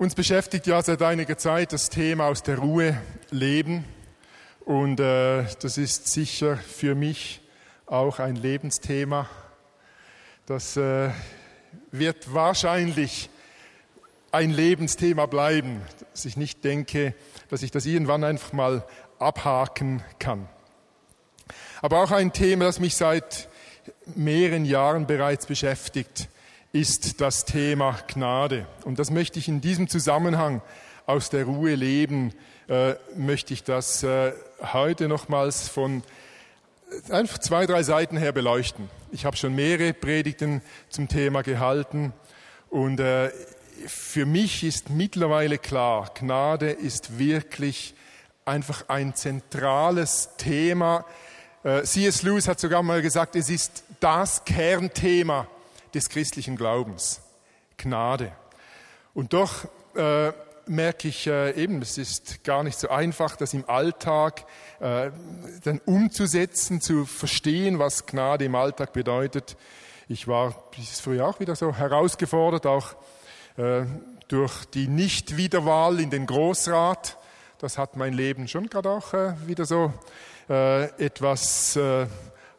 Uns beschäftigt ja seit einiger Zeit das Thema aus der Ruhe leben. Und äh, das ist sicher für mich auch ein Lebensthema. Das äh, wird wahrscheinlich ein Lebensthema bleiben, dass ich nicht denke, dass ich das irgendwann einfach mal abhaken kann. Aber auch ein Thema, das mich seit mehreren Jahren bereits beschäftigt ist das Thema Gnade. Und das möchte ich in diesem Zusammenhang aus der Ruhe leben, äh, möchte ich das äh, heute nochmals von äh, einfach zwei, drei Seiten her beleuchten. Ich habe schon mehrere Predigten zum Thema gehalten und äh, für mich ist mittlerweile klar, Gnade ist wirklich einfach ein zentrales Thema. Äh, C.S. Lewis hat sogar mal gesagt, es ist das Kernthema des christlichen Glaubens. Gnade. Und doch äh, merke ich äh, eben, es ist gar nicht so einfach, das im Alltag äh, dann umzusetzen, zu verstehen, was Gnade im Alltag bedeutet. Ich war dieses Frühjahr auch wieder so herausgefordert, auch äh, durch die Nichtwiederwahl in den Großrat. Das hat mein Leben schon gerade auch äh, wieder so äh, etwas äh,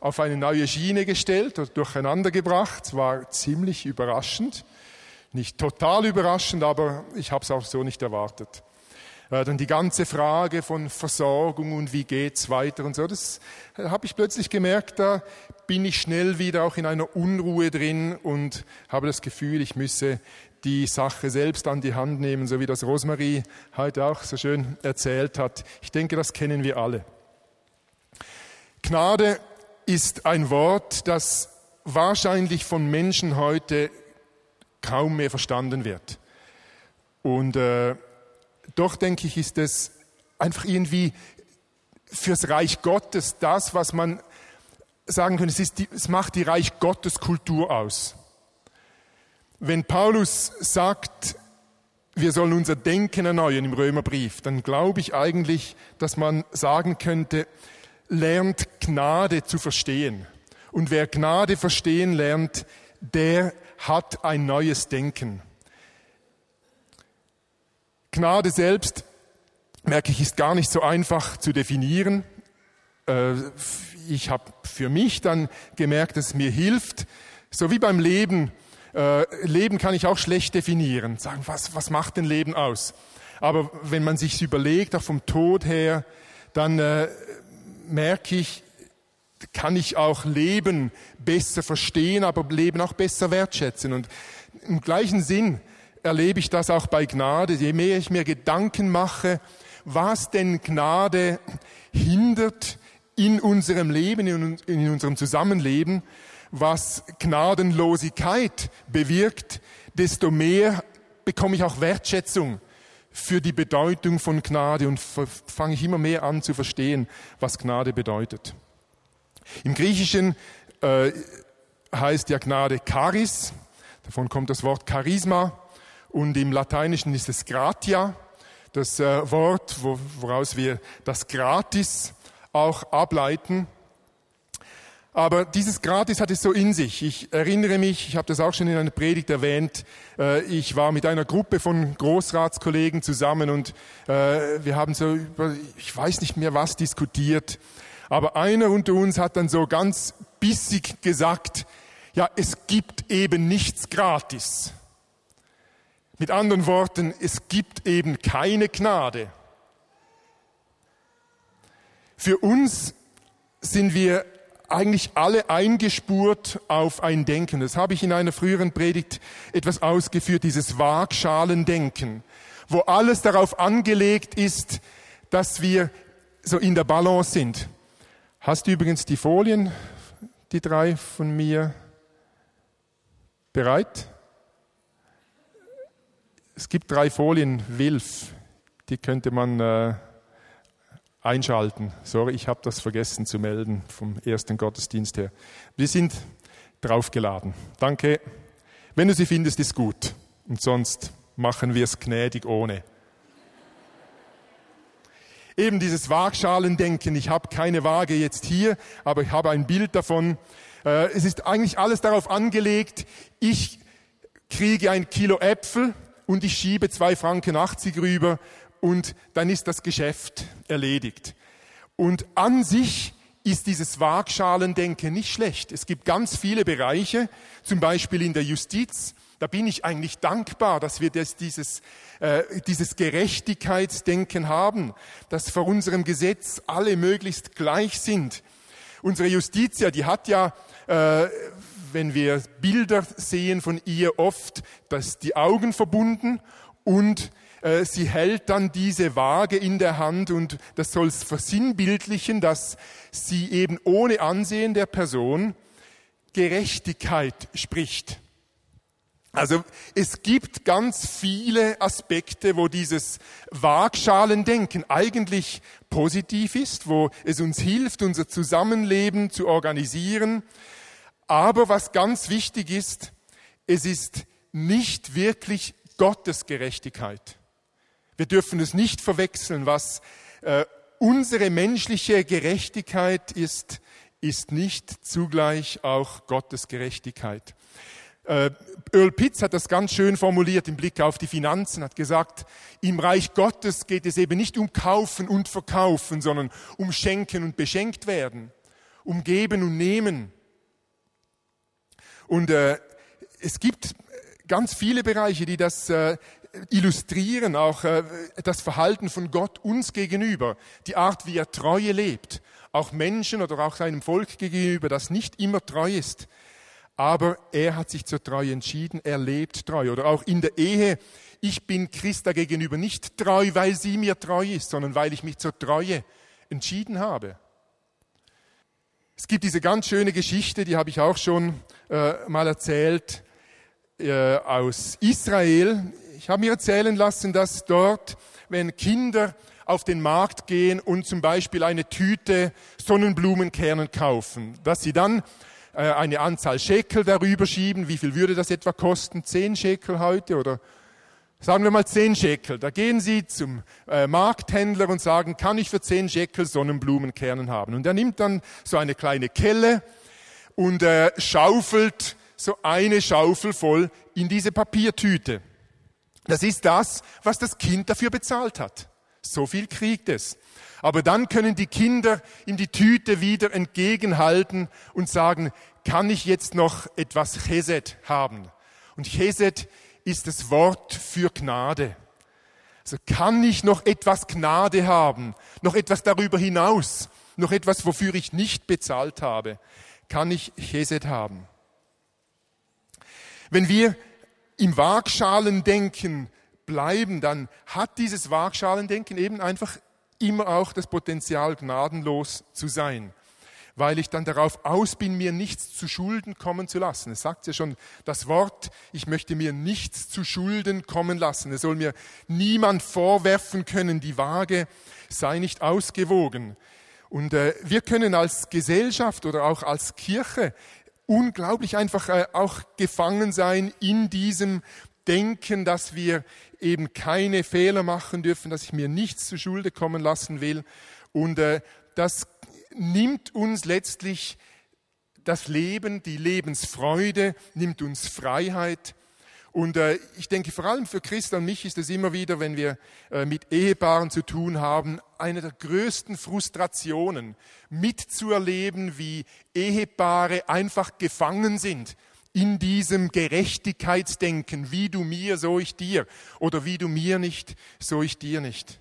auf eine neue Schiene gestellt oder durcheinander gebracht. War ziemlich überraschend. Nicht total überraschend, aber ich habe es auch so nicht erwartet. Äh, dann die ganze Frage von Versorgung und wie geht's weiter und so, das äh, habe ich plötzlich gemerkt, da bin ich schnell wieder auch in einer Unruhe drin und habe das Gefühl, ich müsse die Sache selbst an die Hand nehmen, so wie das Rosemarie heute auch so schön erzählt hat. Ich denke, das kennen wir alle. Gnade ist ein Wort, das wahrscheinlich von Menschen heute kaum mehr verstanden wird. Und äh, doch denke ich, ist es einfach irgendwie fürs Reich Gottes das, was man sagen könnte, es, ist die, es macht die Reich Gottes Kultur aus. Wenn Paulus sagt, wir sollen unser Denken erneuern im Römerbrief, dann glaube ich eigentlich, dass man sagen könnte, lernt Gnade zu verstehen. Und wer Gnade verstehen lernt, der hat ein neues Denken. Gnade selbst, merke ich, ist gar nicht so einfach zu definieren. Äh, ich habe für mich dann gemerkt, dass es mir hilft, so wie beim Leben. Äh, Leben kann ich auch schlecht definieren, sagen, was, was macht denn Leben aus? Aber wenn man sich überlegt, auch vom Tod her, dann äh, merke ich, kann ich auch Leben besser verstehen, aber Leben auch besser wertschätzen. Und im gleichen Sinn erlebe ich das auch bei Gnade. Je mehr ich mir Gedanken mache, was denn Gnade hindert in unserem Leben, in unserem Zusammenleben, was Gnadenlosigkeit bewirkt, desto mehr bekomme ich auch Wertschätzung für die Bedeutung von Gnade und fange ich immer mehr an zu verstehen, was Gnade bedeutet. Im Griechischen äh, heißt ja Gnade Charis, davon kommt das Wort Charisma und im Lateinischen ist es Gratia, das äh, Wort, wo, woraus wir das Gratis auch ableiten. Aber dieses Gratis hat es so in sich. Ich erinnere mich, ich habe das auch schon in einer Predigt erwähnt, äh, ich war mit einer Gruppe von Großratskollegen zusammen und äh, wir haben so über, ich weiß nicht mehr was diskutiert. Aber einer unter uns hat dann so ganz bissig gesagt, ja, es gibt eben nichts gratis. Mit anderen Worten, es gibt eben keine Gnade. Für uns sind wir eigentlich alle eingespurt auf ein Denken. Das habe ich in einer früheren Predigt etwas ausgeführt, dieses Waagschalendenken, wo alles darauf angelegt ist, dass wir so in der Balance sind. Hast du übrigens die Folien, die drei von mir, bereit? Es gibt drei Folien, Wilf, die könnte man äh, einschalten. Sorry, ich habe das vergessen zu melden vom ersten Gottesdienst her. Wir sind draufgeladen. Danke. Wenn du sie findest, ist gut. Und sonst machen wir es gnädig ohne. Eben dieses Waagschalendenken. Ich habe keine Waage jetzt hier, aber ich habe ein Bild davon. Äh, es ist eigentlich alles darauf angelegt, ich kriege ein Kilo Äpfel und ich schiebe zwei Franken 80 rüber und dann ist das Geschäft erledigt. Und an sich ist dieses Waagschalendenken nicht schlecht. Es gibt ganz viele Bereiche, zum Beispiel in der Justiz, da bin ich eigentlich dankbar, dass wir das, dieses, äh, dieses Gerechtigkeitsdenken haben, dass vor unserem Gesetz alle möglichst gleich sind. Unsere Justiz, ja, die hat ja, äh, wenn wir Bilder sehen von ihr, oft dass die Augen verbunden und sie hält dann diese Waage in der Hand und das soll es versinnbildlichen, dass sie eben ohne Ansehen der Person Gerechtigkeit spricht. Also es gibt ganz viele Aspekte, wo dieses Waagschalendenken eigentlich positiv ist, wo es uns hilft, unser Zusammenleben zu organisieren. Aber was ganz wichtig ist, es ist nicht wirklich Gottes Gerechtigkeit. Wir dürfen es nicht verwechseln. Was äh, unsere menschliche Gerechtigkeit ist, ist nicht zugleich auch Gottes Gerechtigkeit. Äh, Earl Pitts hat das ganz schön formuliert im Blick auf die Finanzen, hat gesagt, im Reich Gottes geht es eben nicht um Kaufen und Verkaufen, sondern um Schenken und Beschenkt werden, um Geben und Nehmen. Und äh, es gibt ganz viele Bereiche, die das äh, illustrieren, auch äh, das Verhalten von Gott uns gegenüber, die Art, wie er Treue lebt, auch Menschen oder auch seinem Volk gegenüber, das nicht immer treu ist aber er hat sich zur Treue entschieden, er lebt treu. Oder auch in der Ehe, ich bin Christa gegenüber nicht treu, weil sie mir treu ist, sondern weil ich mich zur Treue entschieden habe. Es gibt diese ganz schöne Geschichte, die habe ich auch schon äh, mal erzählt, äh, aus Israel. Ich habe mir erzählen lassen, dass dort, wenn Kinder auf den Markt gehen und zum Beispiel eine Tüte Sonnenblumenkernen kaufen, dass sie dann äh, eine Anzahl Schekel darüber schieben. Wie viel würde das etwa kosten? Zehn Schekel heute oder sagen wir mal zehn Schekel. Da gehen Sie zum äh, Markthändler und sagen, kann ich für zehn Schekel Sonnenblumenkernen haben? Und er nimmt dann so eine kleine Kelle und äh, schaufelt so eine Schaufel voll in diese Papiertüte. Das ist das, was das Kind dafür bezahlt hat. So viel kriegt es. Aber dann können die Kinder ihm die Tüte wieder entgegenhalten und sagen, kann ich jetzt noch etwas Chesed haben? Und Chesed ist das Wort für Gnade. Also kann ich noch etwas Gnade haben, noch etwas darüber hinaus, noch etwas, wofür ich nicht bezahlt habe, kann ich Chesed haben. Wenn wir im Waagschalendenken bleiben, dann hat dieses Waagschalendenken eben einfach immer auch das Potenzial, gnadenlos zu sein, weil ich dann darauf aus bin, mir nichts zu Schulden kommen zu lassen. Es sagt ja schon das Wort, ich möchte mir nichts zu Schulden kommen lassen. Es soll mir niemand vorwerfen können, die Waage sei nicht ausgewogen. Und äh, wir können als Gesellschaft oder auch als Kirche unglaublich einfach äh, auch gefangen sein in diesem Denken, dass wir eben keine Fehler machen dürfen, dass ich mir nichts zu Schulde kommen lassen will. Und äh, das nimmt uns letztlich das Leben, die Lebensfreude, nimmt uns Freiheit. Und äh, ich denke, vor allem für Christa und mich ist es immer wieder, wenn wir äh, mit Ehepaaren zu tun haben, eine der größten Frustrationen, mitzuerleben, wie Ehepaare einfach gefangen sind in diesem Gerechtigkeitsdenken, wie du mir, so ich dir, oder wie du mir nicht, so ich dir nicht.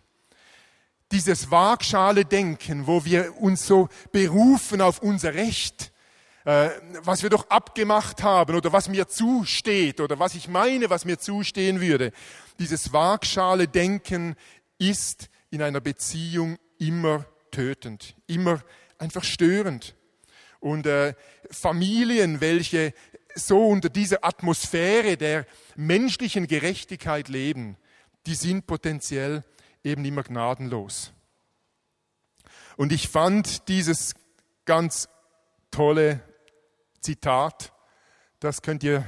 Dieses Waagschale Denken, wo wir uns so berufen auf unser Recht, was wir doch abgemacht haben oder was mir zusteht oder was ich meine, was mir zustehen würde. Dieses Waagschale Denken ist in einer Beziehung immer tötend, immer einfach störend. Und äh, Familien, welche so unter dieser Atmosphäre der menschlichen Gerechtigkeit leben, die sind potenziell eben immer gnadenlos. Und ich fand dieses ganz tolle Zitat, das könnt ihr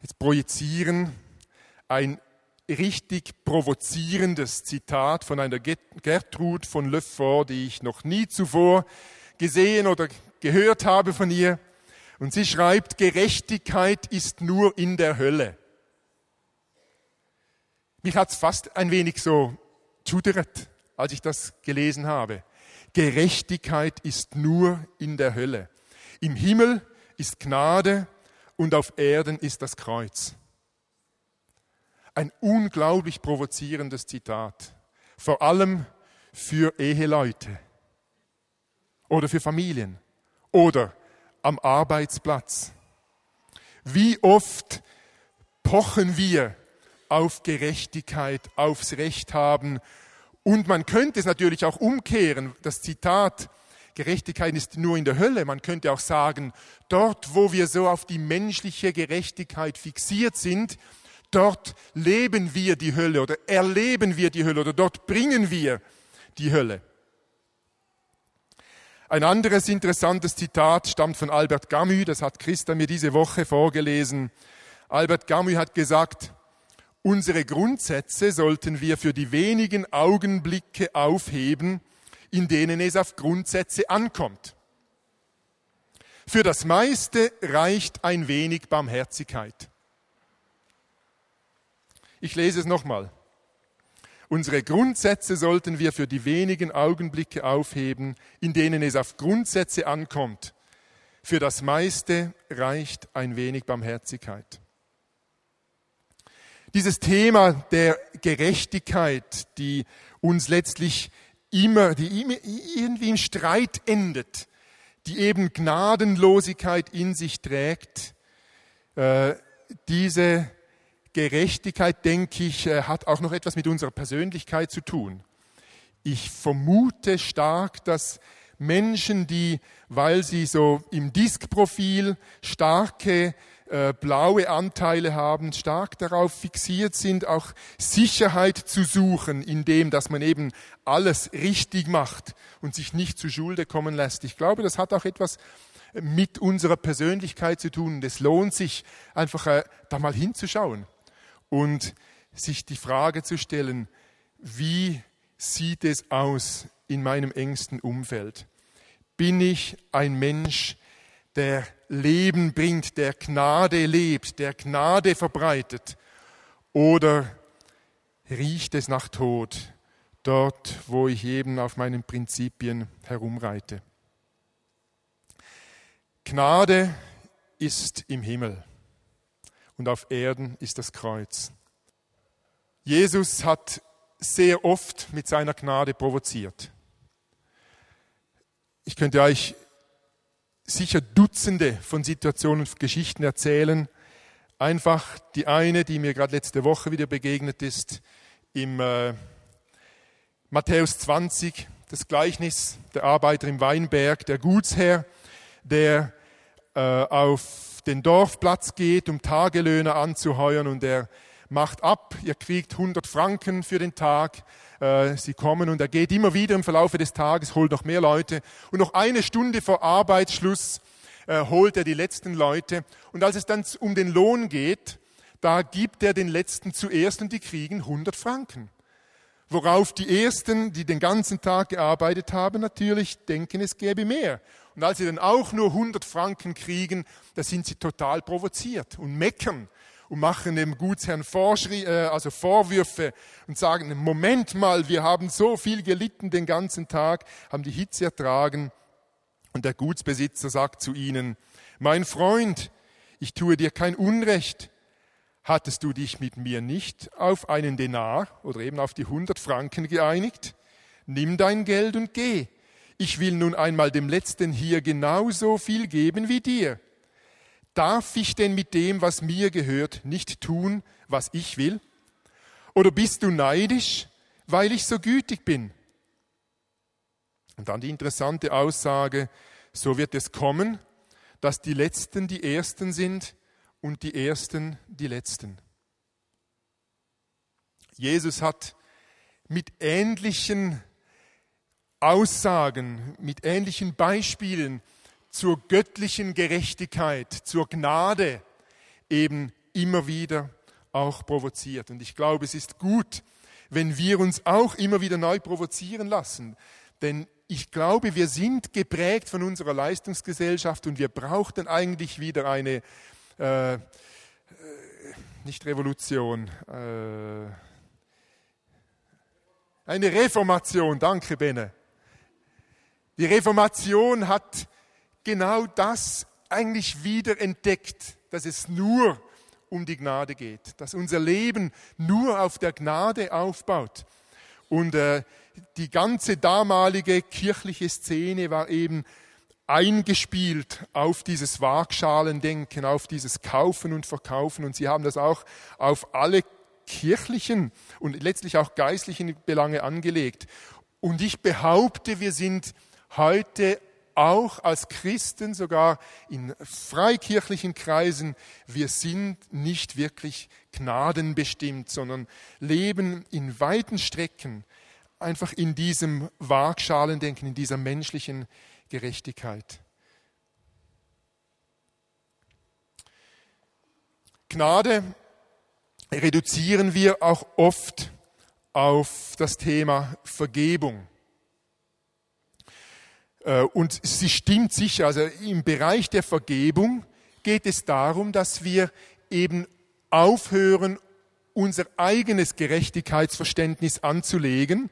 jetzt projizieren, ein richtig provozierendes Zitat von einer Gertrud von Lefort, die ich noch nie zuvor gesehen oder gehört habe von ihr. Und sie schreibt, Gerechtigkeit ist nur in der Hölle. Mich hat es fast ein wenig so schudert, als ich das gelesen habe. Gerechtigkeit ist nur in der Hölle. Im Himmel ist Gnade und auf Erden ist das Kreuz. Ein unglaublich provozierendes Zitat, vor allem für Eheleute oder für Familien oder am Arbeitsplatz. Wie oft pochen wir auf Gerechtigkeit, aufs Recht haben. Und man könnte es natürlich auch umkehren. Das Zitat, Gerechtigkeit ist nur in der Hölle. Man könnte auch sagen, dort, wo wir so auf die menschliche Gerechtigkeit fixiert sind, dort leben wir die Hölle oder erleben wir die Hölle oder dort bringen wir die Hölle. Ein anderes interessantes Zitat stammt von Albert Camus, das hat Christa mir diese Woche vorgelesen. Albert Camus hat gesagt, unsere Grundsätze sollten wir für die wenigen Augenblicke aufheben, in denen es auf Grundsätze ankommt. Für das meiste reicht ein wenig Barmherzigkeit. Ich lese es nochmal. Unsere Grundsätze sollten wir für die wenigen Augenblicke aufheben, in denen es auf Grundsätze ankommt. Für das meiste reicht ein wenig Barmherzigkeit. Dieses Thema der Gerechtigkeit, die uns letztlich immer, die irgendwie in Streit endet, die eben Gnadenlosigkeit in sich trägt, äh, diese Gerechtigkeit, denke ich, äh, hat auch noch etwas mit unserer Persönlichkeit zu tun. Ich vermute stark, dass Menschen, die, weil sie so im Diskprofil starke äh, blaue Anteile haben, stark darauf fixiert sind, auch Sicherheit zu suchen, indem dass man eben alles richtig macht und sich nicht zu Schulde kommen lässt. Ich glaube, das hat auch etwas mit unserer Persönlichkeit zu tun. Es lohnt sich einfach äh, da mal hinzuschauen und sich die Frage zu stellen, wie sieht es aus in meinem engsten Umfeld? Bin ich ein Mensch, der Leben bringt, der Gnade lebt, der Gnade verbreitet? Oder riecht es nach Tod, dort, wo ich eben auf meinen Prinzipien herumreite? Gnade ist im Himmel und auf Erden ist das Kreuz. Jesus hat sehr oft mit seiner Gnade provoziert. Ich könnte euch sicher Dutzende von Situationen und Geschichten erzählen. Einfach die eine, die mir gerade letzte Woche wieder begegnet ist, im äh, Matthäus 20, das Gleichnis der Arbeiter im Weinberg, der Gutsherr, der äh, auf den Dorfplatz geht, um Tagelöhner anzuheuern und er macht ab, ihr kriegt 100 Franken für den Tag, sie kommen und er geht immer wieder im Verlauf des Tages, holt noch mehr Leute und noch eine Stunde vor Arbeitsschluss äh, holt er die letzten Leute und als es dann um den Lohn geht, da gibt er den letzten zuerst und die kriegen 100 Franken. Worauf die Ersten, die den ganzen Tag gearbeitet haben, natürlich denken, es gäbe mehr. Und als sie dann auch nur 100 Franken kriegen, da sind sie total provoziert und meckern und machen dem Gutsherrn Vorschri äh, also Vorwürfe und sagen, Moment mal, wir haben so viel gelitten den ganzen Tag, haben die Hitze ertragen. Und der Gutsbesitzer sagt zu ihnen, mein Freund, ich tue dir kein Unrecht. Hattest du dich mit mir nicht auf einen Denar oder eben auf die 100 Franken geeinigt? Nimm dein Geld und geh ich will nun einmal dem Letzten hier genauso viel geben wie dir. Darf ich denn mit dem, was mir gehört, nicht tun, was ich will? Oder bist du neidisch, weil ich so gütig bin? Und dann die interessante Aussage, so wird es kommen, dass die Letzten die Ersten sind und die Ersten die Letzten. Jesus hat mit ähnlichen Aussagen, mit ähnlichen Beispielen zur göttlichen Gerechtigkeit, zur Gnade eben immer wieder auch provoziert. Und ich glaube, es ist gut, wenn wir uns auch immer wieder neu provozieren lassen. Denn ich glaube, wir sind geprägt von unserer Leistungsgesellschaft und wir brauchten eigentlich wieder eine, äh, äh nicht Revolution, äh, Eine Reformation, danke Benne. Die Reformation hat genau das eigentlich wieder entdeckt, dass es nur um die Gnade geht, dass unser Leben nur auf der Gnade aufbaut. Und äh, die ganze damalige kirchliche Szene war eben eingespielt auf dieses Waagschalendenken, auf dieses Kaufen und Verkaufen. Und sie haben das auch auf alle kirchlichen und letztlich auch geistlichen Belange angelegt. Und ich behaupte, wir sind heute auch als Christen, sogar in freikirchlichen Kreisen, wir sind nicht wirklich gnadenbestimmt, sondern leben in weiten Strecken einfach in diesem Waagschalendenken, in dieser menschlichen Gerechtigkeit. Gnade reduzieren wir auch oft auf das Thema Vergebung. Äh, und sie stimmt sicher, also im Bereich der Vergebung geht es darum, dass wir eben aufhören, unser eigenes Gerechtigkeitsverständnis anzulegen.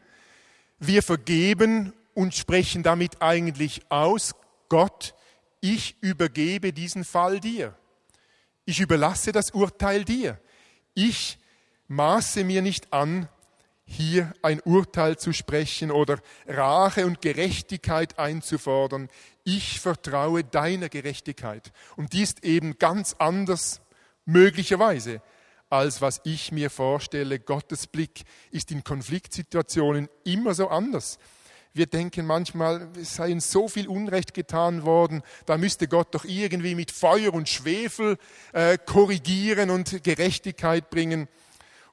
Wir vergeben und sprechen damit eigentlich aus, Gott, ich übergebe diesen Fall dir. Ich überlasse das Urteil dir. Ich maße mir nicht an, hier ein Urteil zu sprechen oder Rache und Gerechtigkeit einzufordern. Ich vertraue deiner Gerechtigkeit. Und die ist eben ganz anders, möglicherweise, als was ich mir vorstelle. Gottes Blick ist in Konfliktsituationen immer so anders. Wir denken manchmal, es sei uns so viel Unrecht getan worden, da müsste Gott doch irgendwie mit Feuer und Schwefel äh, korrigieren und Gerechtigkeit bringen.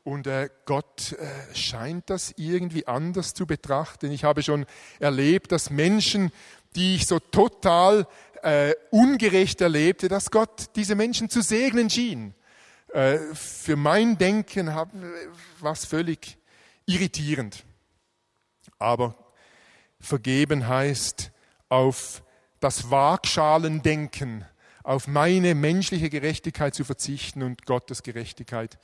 Und äh, Gott äh, scheint das irgendwie anders zu betrachten. Ich habe schon erlebt, dass Menschen, die ich so total äh, ungerecht erlebte, dass Gott diese Menschen zu segnen schien. Äh, für mein Denken äh, war es völlig irritierend. Aber vergeben heißt auf das Waagschalendenken, auf meine menschliche Gerechtigkeit zu verzichten und Gottes Gerechtigkeit zu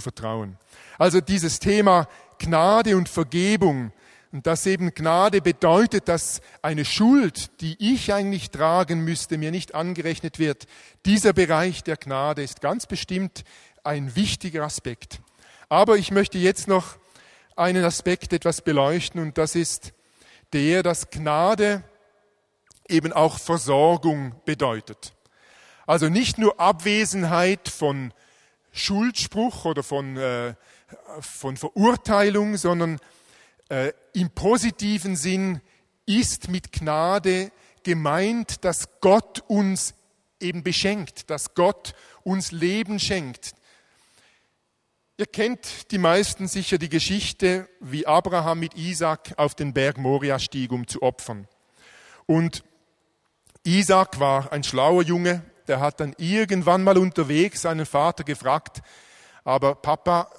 vertrauen. Also dieses Thema Gnade und Vergebung und dass eben Gnade bedeutet, dass eine Schuld, die ich eigentlich tragen müsste, mir nicht angerechnet wird. Dieser Bereich der Gnade ist ganz bestimmt ein wichtiger Aspekt. Aber ich möchte jetzt noch einen Aspekt etwas beleuchten und das ist der, dass Gnade eben auch Versorgung bedeutet. Also nicht nur Abwesenheit von Schuldspruch oder von, äh, von Verurteilung, sondern äh, im positiven Sinn ist mit Gnade gemeint, dass Gott uns eben beschenkt, dass Gott uns Leben schenkt. Ihr kennt die meisten sicher die Geschichte, wie Abraham mit Isaac auf den Berg Moria stieg, um zu opfern. Und Isaac war ein schlauer Junge, der hat dann irgendwann mal unterwegs seinen Vater gefragt, aber Papa,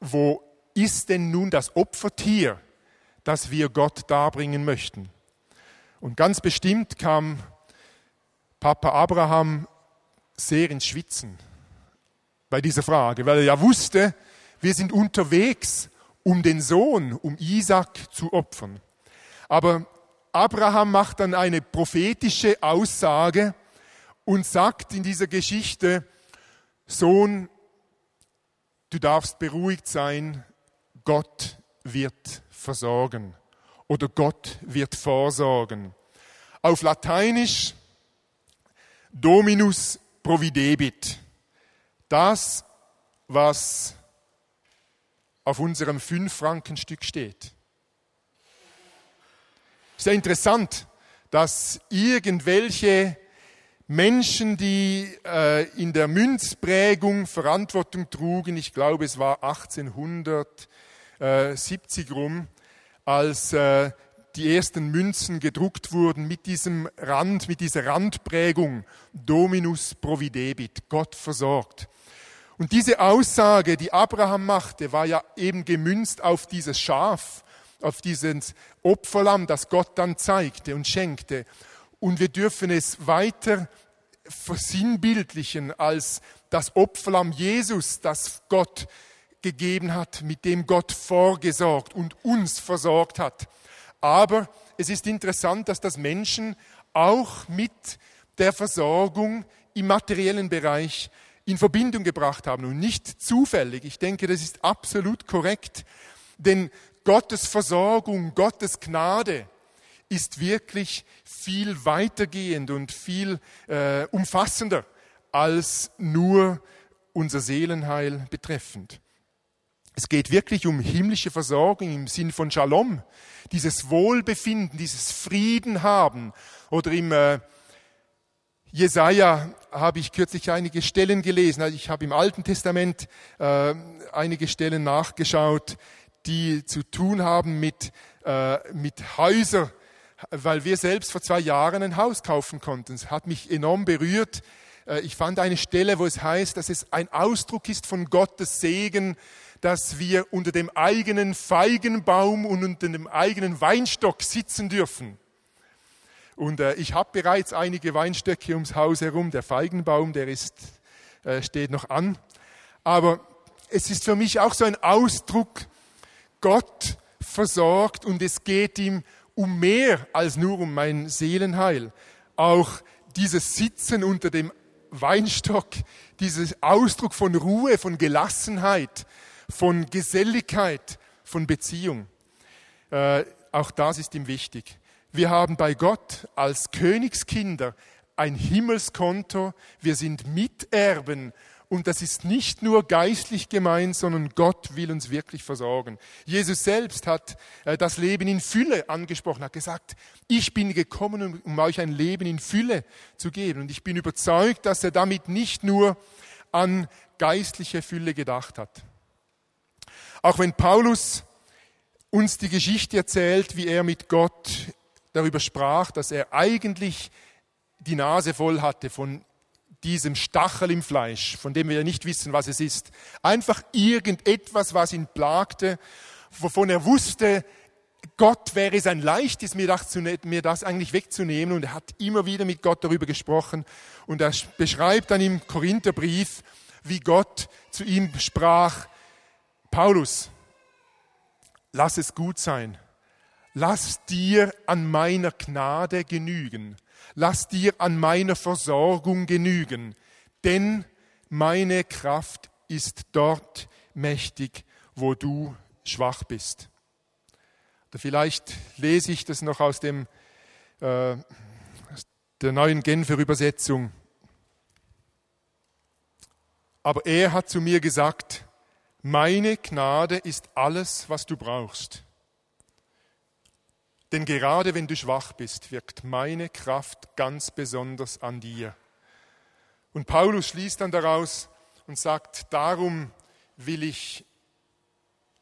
wo ist denn nun das Opfertier, das wir Gott darbringen möchten? Und ganz bestimmt kam Papa Abraham sehr ins Schwitzen bei dieser Frage, weil er ja wusste, wir sind unterwegs, um den Sohn, um Isaac zu opfern. Aber Abraham macht dann eine prophetische Aussage, und sagt in dieser Geschichte, Sohn, du darfst beruhigt sein, Gott wird versorgen oder Gott wird vorsorgen. Auf Lateinisch Dominus providebit. Das, was auf unserem Fünf-Franken-Stück steht. Sehr interessant, dass irgendwelche Menschen, die äh, in der Münzprägung Verantwortung trugen, ich glaube es war 1870 rum, als äh, die ersten Münzen gedruckt wurden mit diesem Rand, mit dieser Randprägung Dominus providebit, Gott versorgt. Und diese Aussage, die Abraham machte, war ja eben gemünzt auf dieses Schaf, auf dieses Opferlamm, das Gott dann zeigte und schenkte. Und wir dürfen es weiter versinnbildlichen als das Opferlamm Jesus, das Gott gegeben hat, mit dem Gott vorgesorgt und uns versorgt hat. Aber es ist interessant, dass das Menschen auch mit der Versorgung im materiellen Bereich in Verbindung gebracht haben und nicht zufällig. Ich denke, das ist absolut korrekt, denn Gottes Versorgung, Gottes Gnade ist wirklich viel weitergehend und viel äh, umfassender als nur unser Seelenheil betreffend. Es geht wirklich um himmlische Versorgung im Sinn von Shalom, dieses Wohlbefinden, dieses Frieden haben. Oder im äh, Jesaja habe ich kürzlich einige Stellen gelesen. Also ich habe im Alten Testament äh, einige Stellen nachgeschaut, die zu tun haben mit, äh, mit Häuser, weil wir selbst vor zwei Jahren ein Haus kaufen konnten. Es hat mich enorm berührt. Äh, ich fand eine Stelle, wo es heißt, dass es ein Ausdruck ist von Gottes Segen, dass wir unter dem eigenen Feigenbaum und unter dem eigenen Weinstock sitzen dürfen. Und äh, ich habe bereits einige Weinstöcke ums Haus herum. Der Feigenbaum, der ist, äh, steht noch an. Aber es ist für mich auch so ein Ausdruck, Gott versorgt und es geht ihm um mehr als nur um mein Seelenheil. Auch dieses Sitzen unter dem Weinstock, dieses Ausdruck von Ruhe, von Gelassenheit, von Geselligkeit, von Beziehung. Äh, auch das ist ihm wichtig. Wir haben bei Gott als Königskinder ein Himmelskonto. Wir sind Miterben. Und das ist nicht nur geistlich gemeint, sondern Gott will uns wirklich versorgen. Jesus selbst hat äh, das Leben in Fülle angesprochen, hat gesagt, ich bin gekommen, um euch ein Leben in Fülle zu geben. Und ich bin überzeugt, dass er damit nicht nur an geistliche Fülle gedacht hat. Auch wenn Paulus uns die Geschichte erzählt, wie er mit Gott darüber sprach, dass er eigentlich die Nase voll hatte von diesem Stachel im Fleisch, von dem wir ja nicht wissen, was es ist. Einfach irgendetwas, was ihn plagte, wovon er wusste, Gott wäre es ein leichtes, das, mir das eigentlich wegzunehmen. Und er hat immer wieder mit Gott darüber gesprochen. Und er beschreibt dann im Korintherbrief, wie Gott zu ihm sprach, Paulus, lass es gut sein, lass dir an meiner Gnade genügen, lass dir an meiner Versorgung genügen, denn meine Kraft ist dort mächtig, wo du schwach bist. Oder vielleicht lese ich das noch aus, dem, äh, der neuen Genfer Übersetzung. Aber er hat zu mir gesagt, meine Gnade ist alles, was du brauchst. Denn gerade wenn du schwach bist, wirkt meine Kraft ganz besonders an dir. Und Paulus schließt dann daraus und sagt, darum will ich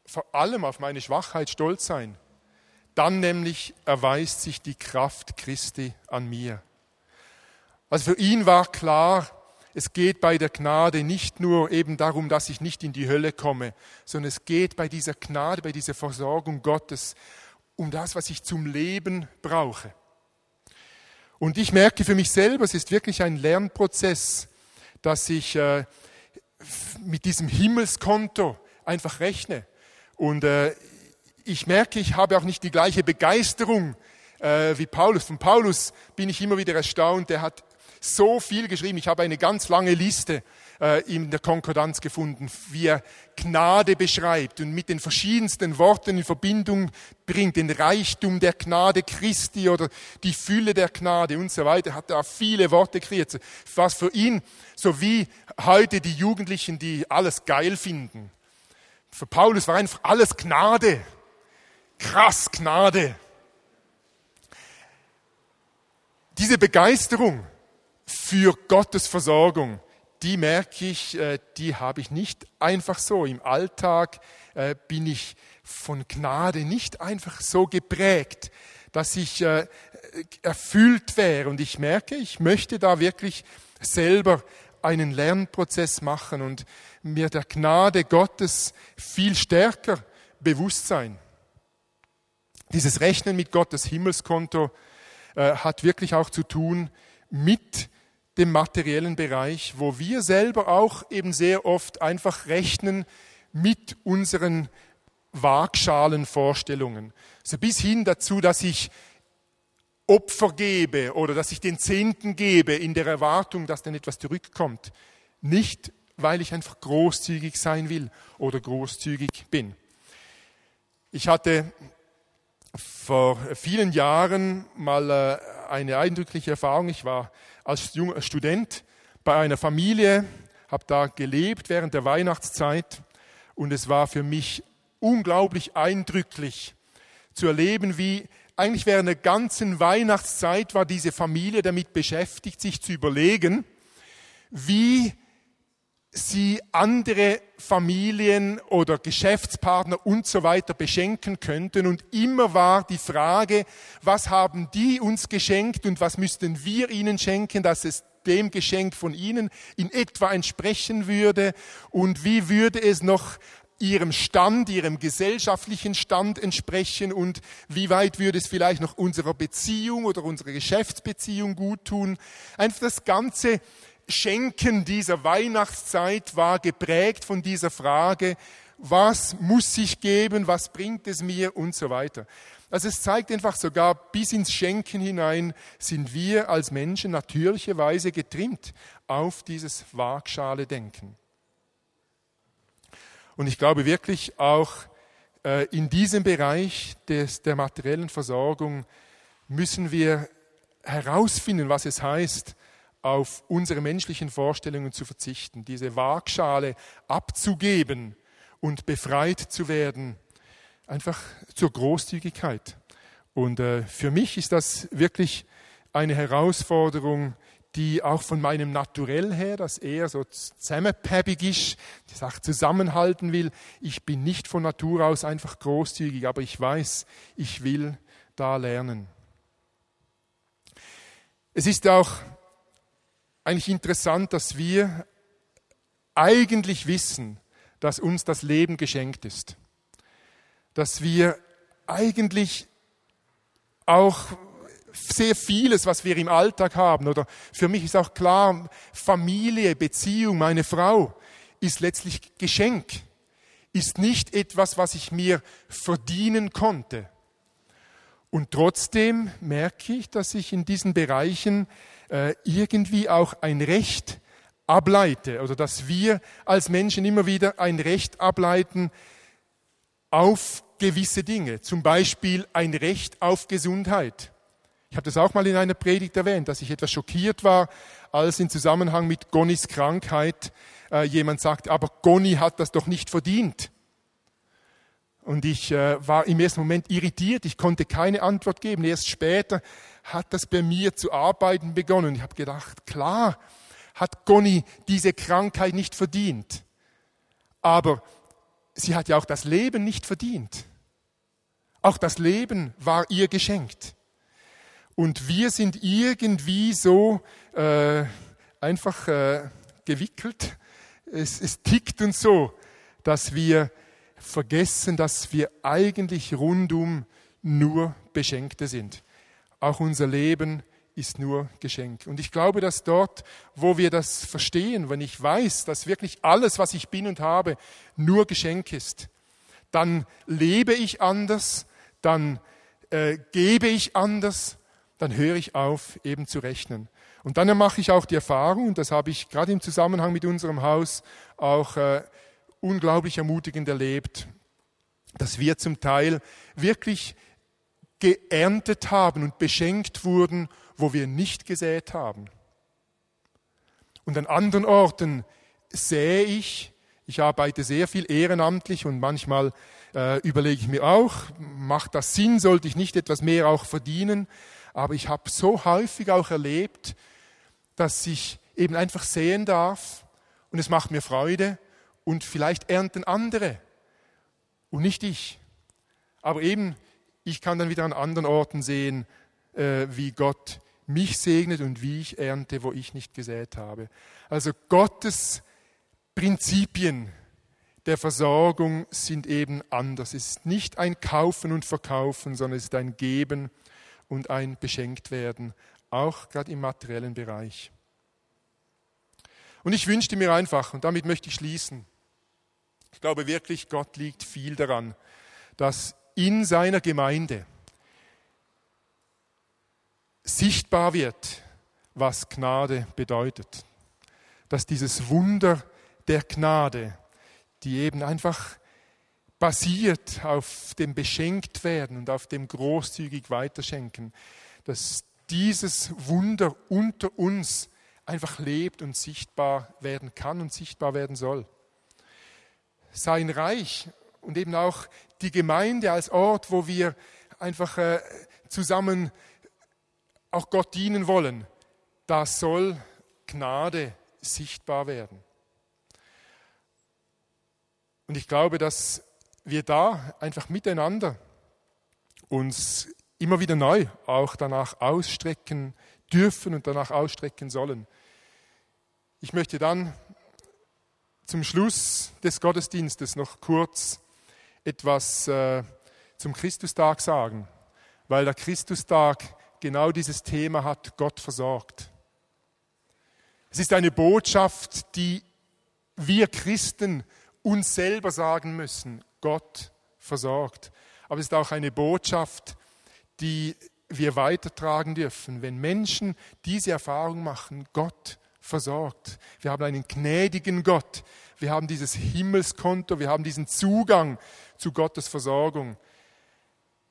vor allem auf meine Schwachheit stolz sein. Dann nämlich erweist sich die Kraft Christi an mir. Also für ihn war klar, es geht bei der Gnade nicht nur eben darum, dass ich nicht in die Hölle komme, sondern es geht bei dieser Gnade, bei dieser Versorgung Gottes um das, was ich zum Leben brauche. Und ich merke für mich selber, es ist wirklich ein Lernprozess, dass ich äh, mit diesem Himmelskonto einfach rechne. Und äh, ich merke, ich habe auch nicht die gleiche Begeisterung äh, wie Paulus. Von Paulus bin ich immer wieder erstaunt. Der hat so viel geschrieben. Ich habe eine ganz lange Liste äh, in der Konkordanz gefunden, wie er Gnade beschreibt und mit den verschiedensten Worten in Verbindung bringt, den Reichtum der Gnade Christi oder die Fülle der Gnade und so weiter, hat er viele Worte kreiert, was für ihn, so wie heute die Jugendlichen, die alles geil finden. Für Paulus war einfach alles Gnade. Krass Gnade. Diese Begeisterung für Gottes Versorgung, die merke ich, äh, die habe ich nicht einfach so. Im Alltag äh, bin ich von Gnade nicht einfach so geprägt, dass ich äh, erfüllt wäre. Und ich merke, ich möchte da wirklich selber einen Lernprozess machen und mir der Gnade Gottes viel stärker bewusst sein. Dieses Rechnen mit Gottes Himmelskonto hat wirklich auch zu tun mit dem materiellen Bereich, wo wir selber auch eben sehr oft einfach rechnen mit unseren Waagschalenvorstellungen. So bis hin dazu, dass ich Opfer gebe oder dass ich den Zehnten gebe in der Erwartung, dass dann etwas zurückkommt. Nicht, weil ich einfach großzügig sein will oder großzügig bin. Ich hatte vor vielen Jahren mal äh, eine eindrückliche Erfahrung. Ich war als junger Student bei einer Familie, habe da gelebt während der Weihnachtszeit und es war für mich unglaublich eindrücklich zu erleben, wie eigentlich während der ganzen Weihnachtszeit war diese Familie damit beschäftigt, sich zu überlegen, wie sie andere Familien oder Geschäftspartner und so weiter beschenken könnten. Und immer war die Frage, was haben die uns geschenkt und was müssten wir ihnen schenken, dass es dem Geschenk von ihnen in etwa entsprechen würde und wie würde es noch ihrem Stand, ihrem gesellschaftlichen Stand entsprechen und wie weit würde es vielleicht noch unserer Beziehung oder unserer Geschäftsbeziehung gut tun. Einfach das ganze Schenken dieser Weihnachtszeit war geprägt von dieser Frage, was muss ich geben, was bringt es mir und so weiter. Also es zeigt einfach sogar bis ins Schenken hinein sind wir als Menschen natürlicherweise getrimmt auf dieses Waagschale Denken. Und ich glaube wirklich auch äh, in diesem Bereich des, der materiellen Versorgung müssen wir herausfinden, was es heißt, auf unsere menschlichen Vorstellungen zu verzichten, diese Waagschale abzugeben und befreit zu werden, einfach zur Großzügigkeit. Und äh, für mich ist das wirklich eine Herausforderung, die auch von meinem Naturell her, das eher so zusammenpäppig ist, die Sache zusammenhalten will. Ich bin nicht von Natur aus einfach großzügig, aber ich weiß, ich will da lernen. Es ist auch eigentlich interessant, dass wir eigentlich wissen, dass uns das Leben geschenkt ist. Dass wir eigentlich auch sehr vieles, was wir im Alltag haben, oder für mich ist auch klar, Familie, Beziehung, meine Frau ist letztlich Geschenk, ist nicht etwas, was ich mir verdienen konnte. Und trotzdem merke ich, dass ich in diesen Bereichen äh, irgendwie auch ein Recht ableite, oder dass wir als Menschen immer wieder ein Recht ableiten auf gewisse Dinge, zum Beispiel ein Recht auf Gesundheit. Ich habe das auch mal in einer Predigt erwähnt, dass ich etwas schockiert war, als in Zusammenhang mit Gonnis Krankheit äh, jemand sagt, aber Gonni hat das doch nicht verdient. Und ich äh, war im ersten Moment irritiert, ich konnte keine Antwort geben. Erst später hat das bei mir zu arbeiten begonnen. Ich habe gedacht, klar hat Gonni diese Krankheit nicht verdient. Aber sie hat ja auch das Leben nicht verdient. Auch das Leben war ihr geschenkt. Und wir sind irgendwie so äh, einfach äh, gewickelt. Es, es tickt uns so, dass wir vergessen, dass wir eigentlich rundum nur Beschenkte sind. Auch unser Leben ist nur Geschenk. Und ich glaube, dass dort, wo wir das verstehen, wenn ich weiß, dass wirklich alles, was ich bin und habe, nur Geschenk ist, dann lebe ich anders, dann äh, gebe ich anders, dann höre ich auf, eben zu rechnen. Und dann mache ich auch die Erfahrung, und das habe ich gerade im Zusammenhang mit unserem Haus auch äh, unglaublich ermutigend erlebt, dass wir zum Teil wirklich geerntet haben und beschenkt wurden, wo wir nicht gesät haben. Und an anderen Orten sähe ich, ich arbeite sehr viel ehrenamtlich und manchmal äh, überlege ich mir auch, macht das Sinn, sollte ich nicht etwas mehr auch verdienen? Aber ich habe so häufig auch erlebt, dass ich eben einfach sehen darf und es macht mir Freude und vielleicht ernten andere und nicht ich. Aber eben, ich kann dann wieder an anderen Orten sehen, äh, wie Gott mich segnet und wie ich ernte, wo ich nicht gesät habe. Also Gottes Prinzipien der Versorgung sind eben anders. Es ist nicht ein Kaufen und Verkaufen, sondern es ist ein Geben und ein Beschenktwerden, auch gerade im materiellen Bereich. Und ich wünschte mir einfach, und damit möchte ich schließen, Ich glaube wirklich, Gott liegt viel daran, dass in seiner Gemeinde sichtbar wird, was Gnade bedeutet. Dass dieses Wunder der Gnade, die eben einfach basiert auf dem Beschenktwerden und auf dem großzügig Weiterschenken, dass dieses Wunder unter uns einfach lebt und sichtbar werden kann und sichtbar werden soll. Sein Reich und eben auch die Gemeinde als Ort, wo wir einfach äh, zusammen auch Gott dienen wollen, da soll Gnade sichtbar werden. Und ich glaube, dass wir da einfach miteinander uns immer wieder neu auch danach ausstrecken dürfen und danach ausstrecken sollen. Ich möchte dann zum Schluss des Gottesdienstes noch kurz etwas äh, zum Christustag sagen, weil der Christustag genau dieses Thema hat, Gott versorgt. Es ist eine Botschaft, die wir Christen uns selber sagen müssen, Gott versorgt. Aber es ist auch eine Botschaft, die wir weitertragen dürfen, wenn Menschen diese Erfahrung machen, Gott versorgt. Wir haben einen gnädigen Gott. Wir haben dieses Himmelskonto. Wir haben diesen Zugang zu Gottes Versorgung.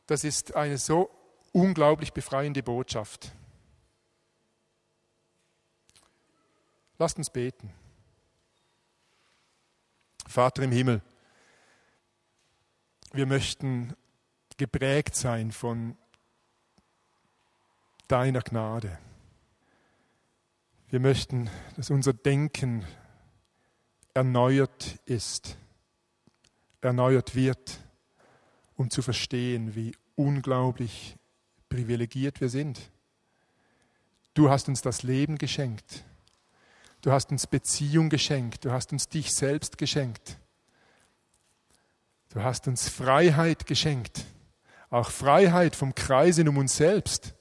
Das ist eine so unglaublich befreiende Botschaft. Lasst uns beten. Vater im Himmel, wir möchten geprägt sein von deiner Gnade. Wir möchten, dass unser Denken erneuert ist, erneuert wird, um zu verstehen, wie unglaublich privilegiert wir sind. Du hast uns das Leben geschenkt. Du hast uns Beziehung geschenkt. Du hast uns dich selbst geschenkt. Du hast uns Freiheit geschenkt, auch Freiheit vom Kreisen um uns selbst.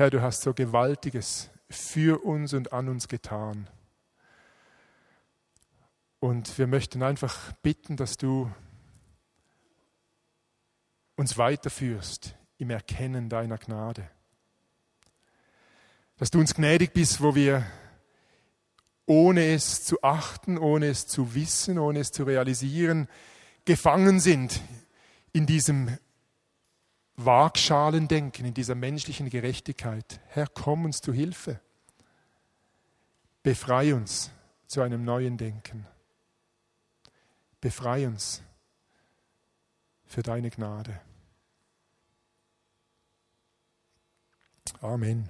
Herr, du hast so Gewaltiges für uns und an uns getan. Und wir möchten einfach bitten, dass du uns weiterführst im Erkennen deiner Gnade. Dass du uns gnädig bist, wo wir ohne es zu achten, ohne es zu wissen, ohne es zu realisieren, gefangen sind in diesem Waagschalendenken, in dieser menschlichen Gerechtigkeit. Herr, komm uns zu Hilfe. Befrei uns zu einem neuen Denken. Befrei uns für deine Gnade. Amen.